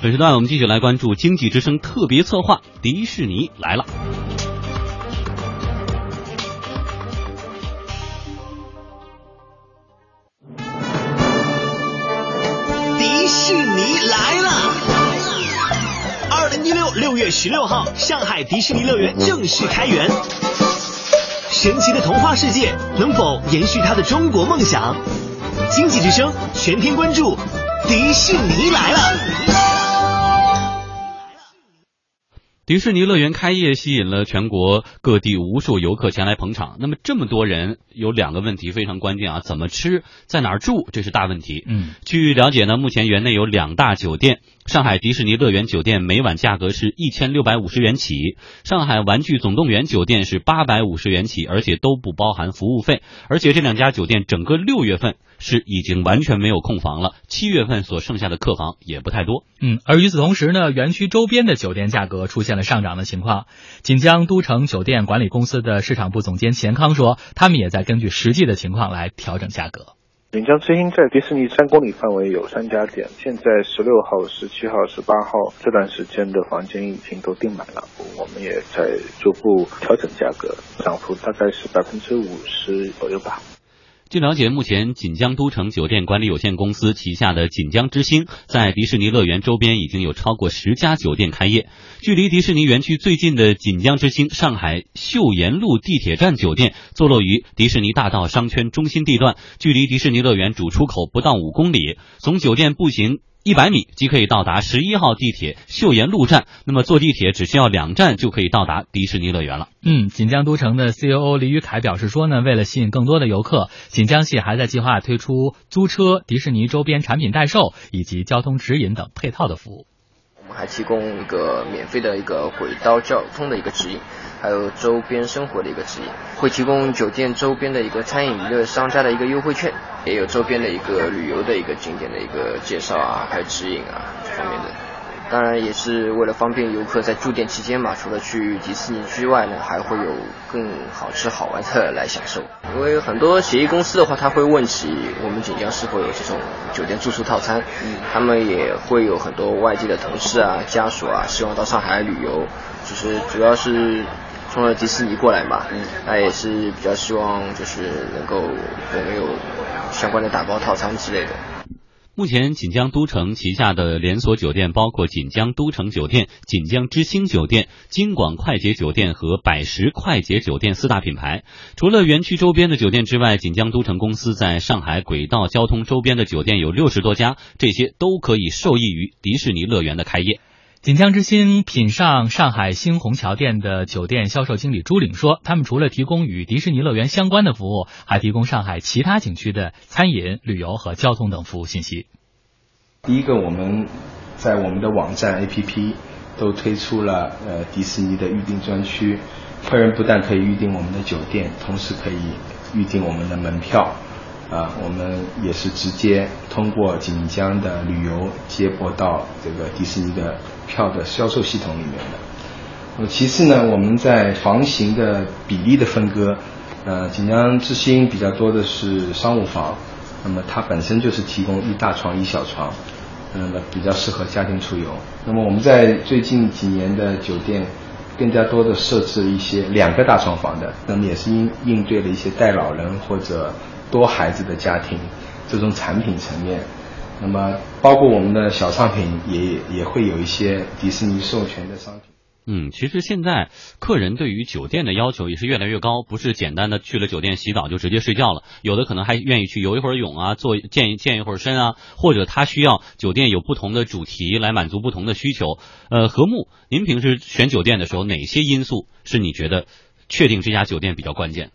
本时段我们继续来关注经济之声特别策划，迪士尼来了。迪士尼来了！二零一六六月十六号，上海迪士尼乐园正式开园。神奇的童话世界能否延续它的中国梦想？经济之声全天关注，迪士尼来了！迪士尼乐园开业吸引了全国各地无数游客前来捧场。那么这么多人，有两个问题非常关键啊：怎么吃，在哪儿住，这是大问题。嗯，据了解呢，目前园内有两大酒店，上海迪士尼乐园酒店每晚价格是一千六百五十元起，上海玩具总动员酒店是八百五十元起，而且都不包含服务费。而且这两家酒店整个六月份是已经完全没有空房了，七月份所剩下的客房也不太多。嗯，而与此同时呢，园区周边的酒店价格出现了上涨的情况。锦江都城酒店管理公司的市场部总监钱康说，他们也在根据实际的情况来调整价格。锦江之星在迪士尼三公里范围有三家店，现在十六号、十七号、十八号这段时间的房间已经都订满了，我们也在逐步调整价格，涨幅大概是百分之五十左右吧。据了解，目前锦江都城酒店管理有限公司旗下的锦江之星，在迪士尼乐园周边已经有超过十家酒店开业。距离迪士尼园区最近的锦江之星上海秀沿路地铁站酒店，坐落于迪士尼大道商圈中心地段，距离迪士尼乐园主出口不到五公里。从酒店步行。一百米即可以到达十一号地铁秀沿路站，那么坐地铁只需要两站就可以到达迪士尼乐园了。嗯，锦江都城的 COO 李宇凯表示说呢，为了吸引更多的游客，锦江系还在计划推出租车、迪士尼周边产品代售以及交通指引等配套的服务。还提供一个免费的一个轨道交通的一个指引。还有周边生活的一个指引，会提供酒店周边的一个餐饮娱乐商家的一个优惠券，也有周边的一个旅游的一个景点的一个介绍啊，还有指引啊这方面的。当然也是为了方便游客在住店期间嘛，除了去迪士尼之外呢，还会有更好吃好玩的来享受。因为很多协议公司的话，他会问起我们锦江是否有这种酒店住宿套餐，嗯他们也会有很多外地的同事啊、家属啊，希望到上海旅游，就是主要是。冲了迪士尼过来嘛，嗯，那也是比较希望就是能够我们有相关的打包套餐之类的。目前锦江都城旗下的连锁酒店包括锦江都城酒店、锦江之星酒店、金广快捷酒店和百时快捷酒店四大品牌。除了园区周边的酒店之外，锦江都城公司在上海轨道交通周边的酒店有六十多家，这些都可以受益于迪士尼乐园的开业。锦江之星品上上海新虹桥店的酒店销售经理朱岭说：“他们除了提供与迪士尼乐园相关的服务，还提供上海其他景区的餐饮、旅游和交通等服务信息。第一个，我们在我们的网站 APP 都推出了呃迪士尼的预订专区，客人不但可以预订我们的酒店，同时可以预订我们的门票。”啊，我们也是直接通过锦江的旅游接驳到这个迪士尼的票的销售系统里面的。那么其次呢，我们在房型的比例的分割，呃，锦江之星比较多的是商务房，那么它本身就是提供一大床一小床，那么比较适合家庭出游。那么我们在最近几年的酒店，更加多的设置一些两个大床房的，那么也是应应对了一些带老人或者。多孩子的家庭，这种产品层面，那么包括我们的小商品也也会有一些迪士尼授权的商品。嗯，其实现在客人对于酒店的要求也是越来越高，不是简单的去了酒店洗澡就直接睡觉了，有的可能还愿意去游一会儿泳啊，做健健一会儿身啊，或者他需要酒店有不同的主题来满足不同的需求。呃，和睦，您平时选酒店的时候，哪些因素是你觉得确定这家酒店比较关键？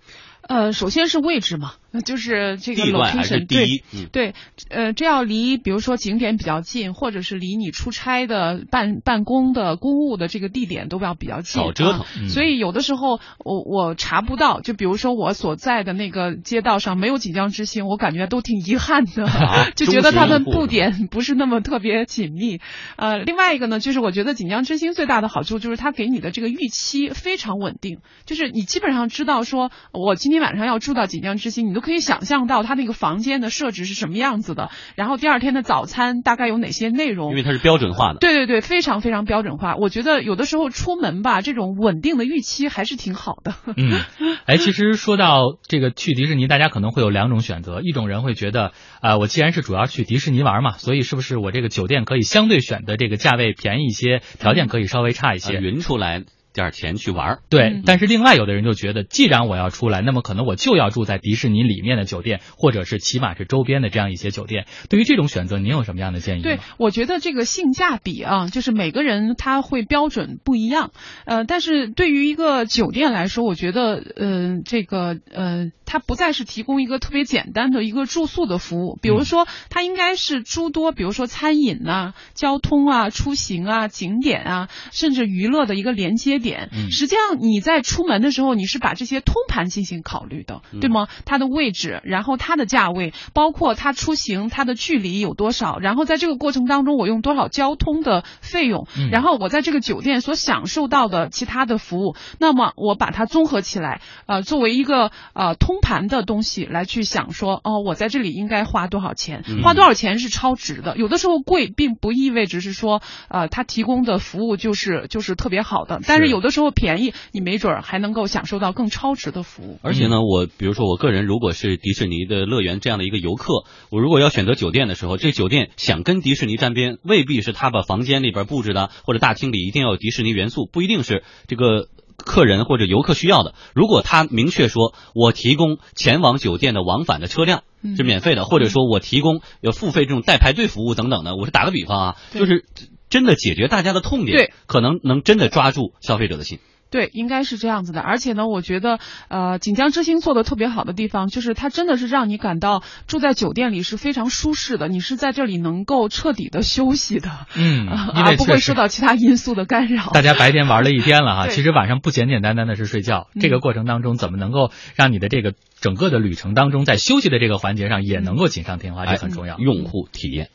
呃，首先是位置嘛，那就是这个 location 对对，呃，这要离比如说景点比较近，或者是离你出差的办办公的公务的这个地点都要比较近，少折腾。所以有的时候我我查不到，就比如说我所在的那个街道上没有锦江之星，我感觉都挺遗憾的，就觉得他们布点不是那么特别紧密。呃，另外一个呢，就是我觉得锦江之星最大的好处就是它给你的这个预期非常稳定，就是你基本上知道说我。今天晚上要住到锦江之星，你都可以想象到他那个房间的设置是什么样子的，然后第二天的早餐大概有哪些内容，因为它是标准化的。对对对，非常非常标准化。我觉得有的时候出门吧，这种稳定的预期还是挺好的。嗯，哎，其实说到这个去迪士尼，大家可能会有两种选择，一种人会觉得，啊，我既然是主要去迪士尼玩嘛，所以是不是我这个酒店可以相对选的这个价位便宜一些，条件可以稍微差一些，匀出来。点钱去玩对，但是另外有的人就觉得，既然我要出来，那么可能我就要住在迪士尼里面的酒店，或者是起码是周边的这样一些酒店。对于这种选择，您有什么样的建议？对，我觉得这个性价比啊，就是每个人他会标准不一样。呃，但是对于一个酒店来说，我觉得，呃，这个，呃，它不再是提供一个特别简单的一个住宿的服务，比如说，它应该是诸多，比如说餐饮呐、交通啊、出行啊、景点啊，甚至娱乐的一个连接。点，实际上你在出门的时候，你是把这些通盘进行考虑的，对吗？它的位置，然后它的价位，包括它出行它的距离有多少，然后在这个过程当中我用多少交通的费用，然后我在这个酒店所享受到的其他的服务，那么我把它综合起来，呃，作为一个呃通盘的东西来去想说，哦，我在这里应该花多少钱，花多少钱是超值的。有的时候贵并不意味着是说，呃，它提供的服务就是就是特别好的，但是。有的时候便宜，你没准还能够享受到更超值的服务。而且呢，我比如说我个人如果是迪士尼的乐园这样的一个游客，我如果要选择酒店的时候，这酒店想跟迪士尼沾边，未必是他把房间里边布置的或者大厅里一定要有迪士尼元素，不一定是这个客人或者游客需要的。如果他明确说我提供前往酒店的往返的车辆是免费的，或者说我提供有付费这种代排队服务等等的，我是打个比方啊，就是。真的解决大家的痛点，对，可能能真的抓住消费者的心。对，应该是这样子的。而且呢，我觉得，呃，锦江之星做的特别好的地方，就是它真的是让你感到住在酒店里是非常舒适的，你是在这里能够彻底的休息的，嗯，而不会受到其他因素的干扰。大家白天玩了一天了哈，其实晚上不简简单单的是睡觉。这个过程当中，怎么能够让你的这个整个的旅程当中，在休息的这个环节上也能够锦上添花，这很重要。用户体验。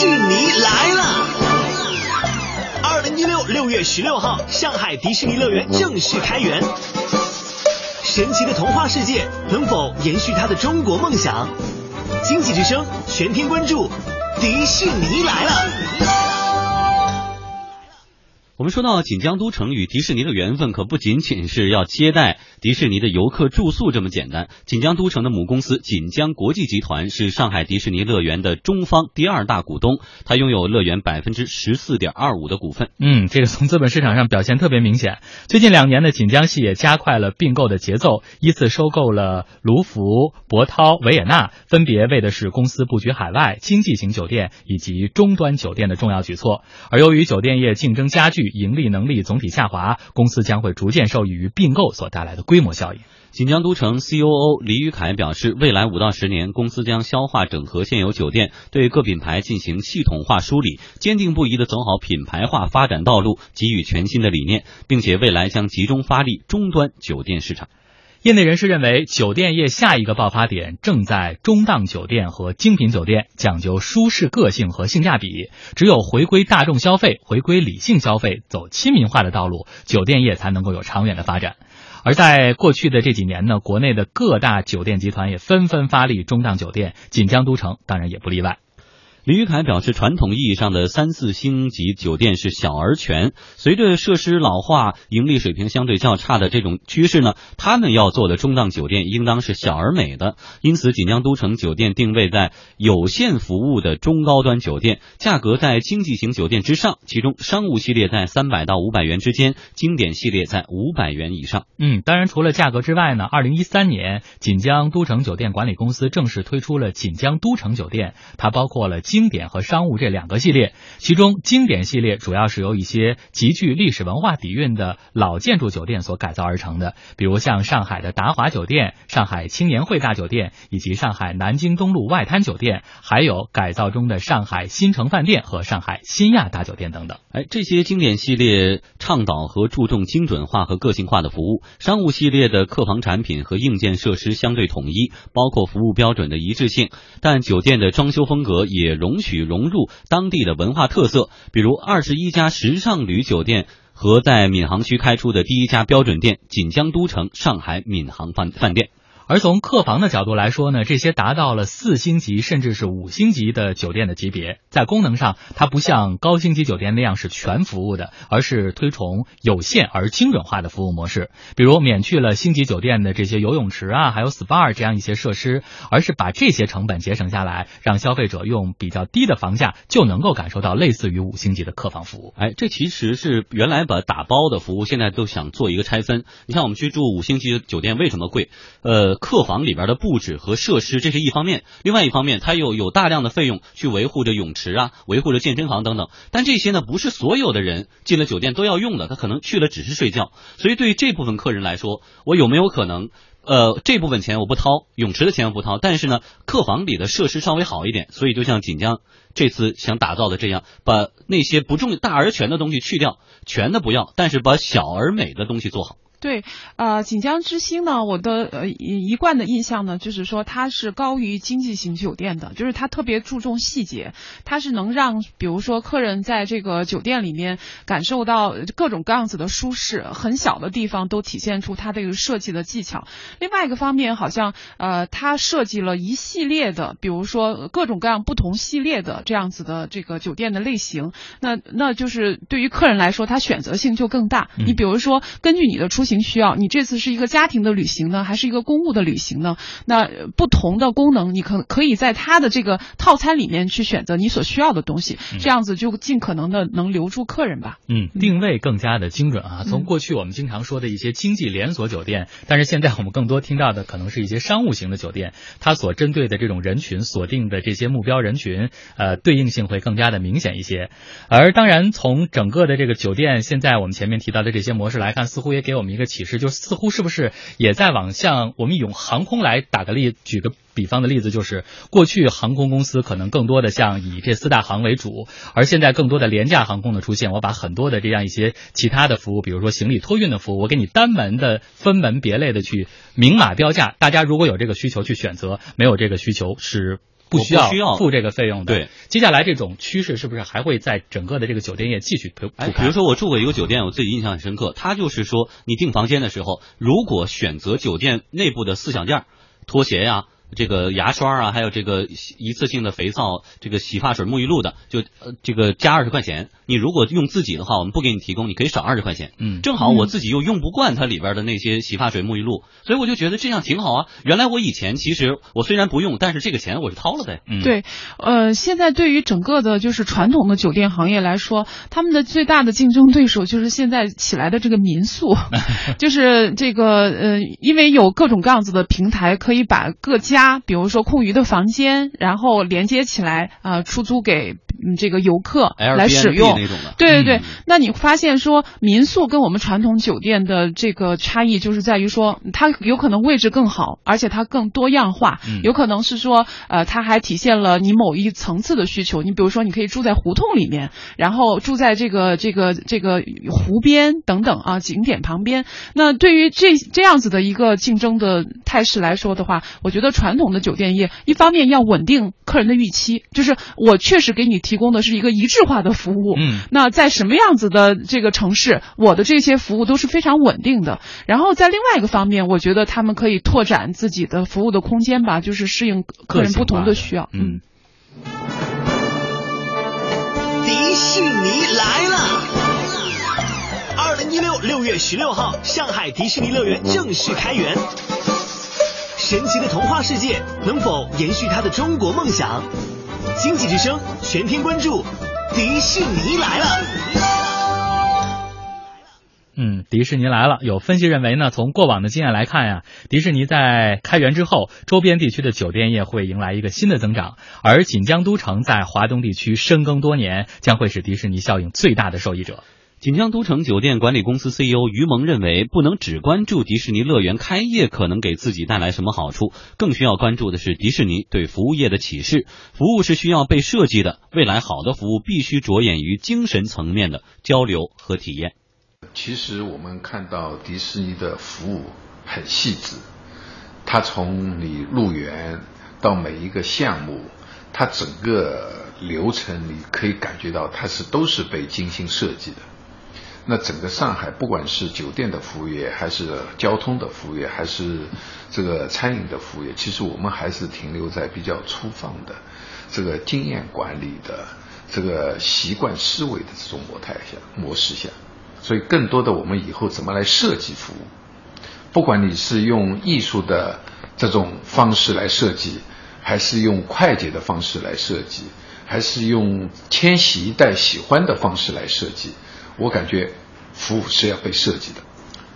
迪士尼来了！二零一六六月十六号，上海迪士尼乐园正式开园。神奇的童话世界能否延续它的中国梦想？经济之声全天关注，迪士尼来了。我们说到锦江都城与迪士尼的缘分，可不仅仅是要接待迪士尼的游客住宿这么简单。锦江都城的母公司锦江国际集团是上海迪士尼乐园的中方第二大股东，它拥有乐园百分之十四点二五的股份。嗯，这个从资本市场上表现特别明显。最近两年的锦江系也加快了并购的节奏，依次收购了卢浮、博涛、维也纳，分别为的是公司布局海外经济型酒店以及终端酒店的重要举措。而由于酒店业竞争加剧，盈利能力总体下滑，公司将会逐渐受益于并购所带来的规模效应。锦江都城 COO 李宇凯表示，未来五到十年，公司将消化整合现有酒店，对各品牌进行系统化梳理，坚定不移地走好品牌化发展道路，给予全新的理念，并且未来将集中发力终端酒店市场。业内人士认为，酒店业下一个爆发点正在中档酒店和精品酒店，讲究舒适、个性和性价比。只有回归大众消费，回归理性消费，走亲民化的道路，酒店业才能够有长远的发展。而在过去的这几年呢，国内的各大酒店集团也纷纷发力中档酒店，锦江都城当然也不例外。李玉凯表示，传统意义上的三四星级酒店是小而全，随着设施老化、盈利水平相对较差的这种趋势呢，他们要做的中档酒店应当是小而美的。因此，锦江都城酒店定位在有限服务的中高端酒店，价格在经济型酒店之上，其中商务系列在三百到五百元之间，经典系列在五百元以上。嗯，当然，除了价格之外呢，二零一三年锦江都城酒店管理公司正式推出了锦江都城酒店，它包括了。经典和商务这两个系列，其中经典系列主要是由一些极具历史文化底蕴的老建筑酒店所改造而成的，比如像上海的达华酒店、上海青年汇大酒店以及上海南京东路外滩酒店，还有改造中的上海新城饭店和上海新亚大酒店等等。哎，这些经典系列倡导和注重精准化和个性化的服务，商务系列的客房产品和硬件设施相对统一，包括服务标准的一致性，但酒店的装修风格也。容许融入当地的文化特色，比如二十一家时尚旅酒店。和在闵行区开出的第一家标准店——锦江都城上海闵行饭饭店。而从客房的角度来说呢，这些达到了四星级甚至是五星级的酒店的级别，在功能上它不像高星级酒店那样是全服务的，而是推崇有限而精准化的服务模式。比如免去了星级酒店的这些游泳池啊，还有 SPA 这样一些设施，而是把这些成本节省下来，让消费者用比较低的房价就能够感受到类似于五星级的客房服务。哎，这其实是原来把打包的服务，现在都想做一个拆分。你像我们去住五星级酒店为什么贵？呃。客房里边的布置和设施，这是一方面；另外一方面，它又有大量的费用去维护着泳池啊，维护着健身房等等。但这些呢，不是所有的人进了酒店都要用的，他可能去了只是睡觉。所以对于这部分客人来说，我有没有可能，呃，这部分钱我不掏，泳池的钱我不掏，但是呢，客房里的设施稍微好一点。所以就像锦江这次想打造的这样，把那些不重大而全的东西去掉，全的不要，但是把小而美的东西做好。对，呃，锦江之星呢，我的呃一贯的印象呢，就是说它是高于经济型酒店的，就是它特别注重细节，它是能让比如说客人在这个酒店里面感受到各种各样子的舒适，很小的地方都体现出它这个设计的技巧。另外一个方面，好像呃，它设计了一系列的，比如说各种各样不同系列的这样子的这个酒店的类型，那那就是对于客人来说，它选择性就更大。你比如说，根据你的出行需要，你这次是一个家庭的旅行呢，还是一个公务的旅行呢？那不同的功能，你可可以在它的这个套餐里面去选择你所需要的东西，这样子就尽可能的能留住客人吧。嗯，定位更加的精准啊。从过去我们经常说的一些经济连锁酒店，但是现在我们更多听到的可能是一些商务型的酒店，它所针对的这种人群锁定的这些目标人群，呃，对应性会更加的明显一些。而当然，从整个的这个酒店现在我们前面提到的这些模式来看，似乎也给我们一个。个启示就似乎是不是也在往向我们用航空来打个例，举个比方的例子，就是过去航空公司可能更多的像以这四大航为主，而现在更多的廉价航空的出现，我把很多的这样一些其他的服务，比如说行李托运的服务，我给你单门的分门别类的去明码标价，大家如果有这个需求去选择，没有这个需求是。不需要付这个费用的。对，接下来这种趋势是不是还会在整个的这个酒店业继续比如说我住过一个酒店，我自己印象很深刻。他就是说，你订房间的时候，如果选择酒店内部的四小件，拖鞋呀。这个牙刷啊，还有这个一次性的肥皂，这个洗发水、沐浴露的，就呃这个加二十块钱。你如果用自己的话，我们不给你提供，你可以少二十块钱。嗯，正好我自己又用不惯它里边的那些洗发水、沐浴露，所以我就觉得这样挺好啊。原来我以前其实我虽然不用，但是这个钱我是掏了呗。嗯，对，呃，现在对于整个的就是传统的酒店行业来说，他们的最大的竞争对手就是现在起来的这个民宿，就是这个呃，因为有各种各样子的平台可以把各家。家，比如说空余的房间，然后连接起来啊，出租给这个游客来使用。对对对，那你发现说民宿跟我们传统酒店的这个差异，就是在于说它有可能位置更好，而且它更多样化。有可能是说呃，它还体现了你某一层次的需求。你比如说，你可以住在胡同里面，然后住在这个这个这个湖边等等啊景点旁边。那对于这这样子的一个竞争的态势来说的话，我觉得传传统的酒店业，一方面要稳定客人的预期，就是我确实给你提供的是一个一致化的服务。嗯，那在什么样子的这个城市，我的这些服务都是非常稳定的。然后在另外一个方面，我觉得他们可以拓展自己的服务的空间吧，就是适应客人不同的需要。嗯。迪士尼来了！二零一六六月十六号，上海迪士尼乐园正式开园。神奇的童话世界能否延续他的中国梦想？经济之声全天关注，迪士尼来了。嗯，迪士尼来了。有分析认为呢，从过往的经验来看呀，迪士尼在开园之后，周边地区的酒店业会迎来一个新的增长，而锦江都城在华东地区深耕多年，将会是迪士尼效应最大的受益者。锦江都城酒店管理公司 CEO 于萌认为，不能只关注迪士尼乐园开业可能给自己带来什么好处，更需要关注的是迪士尼对服务业的启示。服务是需要被设计的，未来好的服务必须着眼于精神层面的交流和体验。其实我们看到迪士尼的服务很细致，它从你入园到每一个项目，它整个流程你可以感觉到它是都是被精心设计的。那整个上海，不管是酒店的服务业，还是交通的服务业，还是这个餐饮的服务业，其实我们还是停留在比较粗放的这个经验管理的这个习惯思维的这种模态下模式下。所以，更多的我们以后怎么来设计服务？不管你是用艺术的这种方式来设计，还是用快捷的方式来设计，还是用千禧一代喜欢的方式来设计，我感觉服务是要被设计的，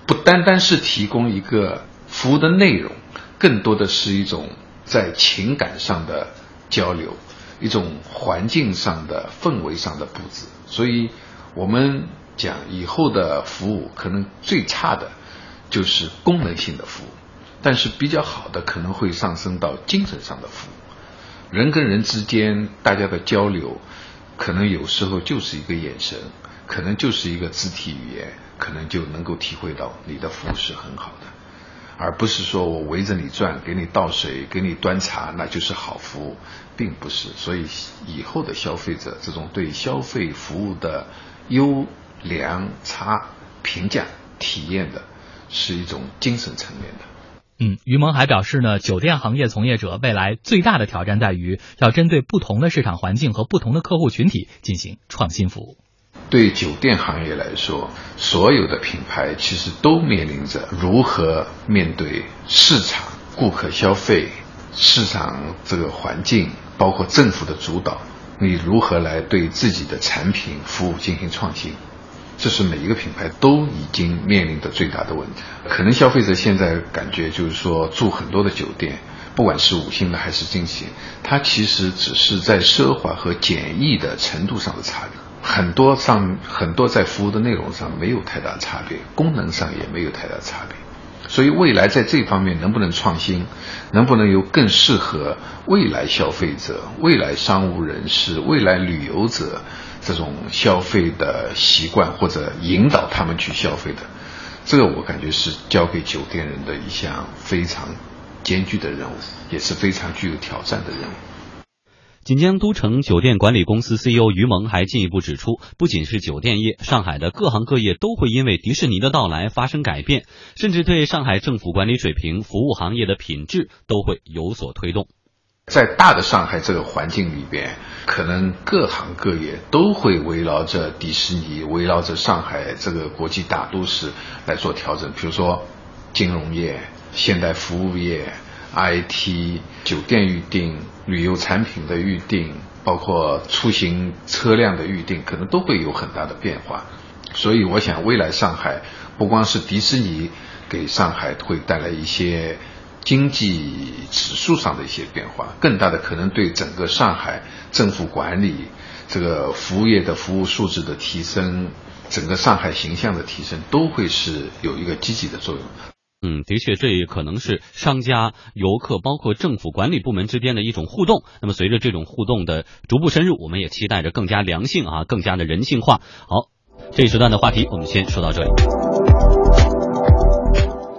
不单单是提供一个服务的内容，更多的是一种在情感上的交流，一种环境上的氛围上的布置。所以，我们讲以后的服务可能最差的。就是功能性的服务，但是比较好的可能会上升到精神上的服务。人跟人之间大家的交流，可能有时候就是一个眼神，可能就是一个肢体语言，可能就能够体会到你的服务是很好的，而不是说我围着你转，给你倒水，给你端茶，那就是好服务，并不是。所以以后的消费者这种对消费服务的优良差评价体验的。是一种精神层面的。嗯，于蒙还表示呢，酒店行业从业者未来最大的挑战在于要针对不同的市场环境和不同的客户群体进行创新服务。对酒店行业来说，所有的品牌其实都面临着如何面对市场、顾客消费、市场这个环境，包括政府的主导，你如何来对自己的产品服务进行创新？这是每一个品牌都已经面临的最大的问题。可能消费者现在感觉就是说，住很多的酒店，不管是五星的还是金星，它其实只是在奢华和简易的程度上的差别，很多上很多在服务的内容上没有太大差别，功能上也没有太大差别。所以未来在这方面能不能创新，能不能有更适合未来消费者、未来商务人士、未来旅游者？这种消费的习惯，或者引导他们去消费的，这个我感觉是交给酒店人的一项非常艰巨的任务，也是非常具有挑战的任务。锦江都城酒店管理公司 CEO 于萌还进一步指出，不仅是酒店业，上海的各行各业都会因为迪士尼的到来发生改变，甚至对上海政府管理水平、服务行业的品质都会有所推动。在大的上海这个环境里边，可能各行各业都会围绕着迪士尼，围绕着上海这个国际大都市来做调整。比如说，金融业、现代服务业、IT、酒店预订、旅游产品的预订，包括出行车辆的预订，可能都会有很大的变化。所以，我想未来上海不光是迪士尼给上海会带来一些。经济指数上的一些变化，更大的可能对整个上海政府管理、这个服务业的服务素质的提升、整个上海形象的提升，都会是有一个积极的作用。嗯，的确，这也可能是商家、游客，包括政府管理部门之间的一种互动。那么，随着这种互动的逐步深入，我们也期待着更加良性啊，更加的人性化。好，这一时段的话题我们先说到这里。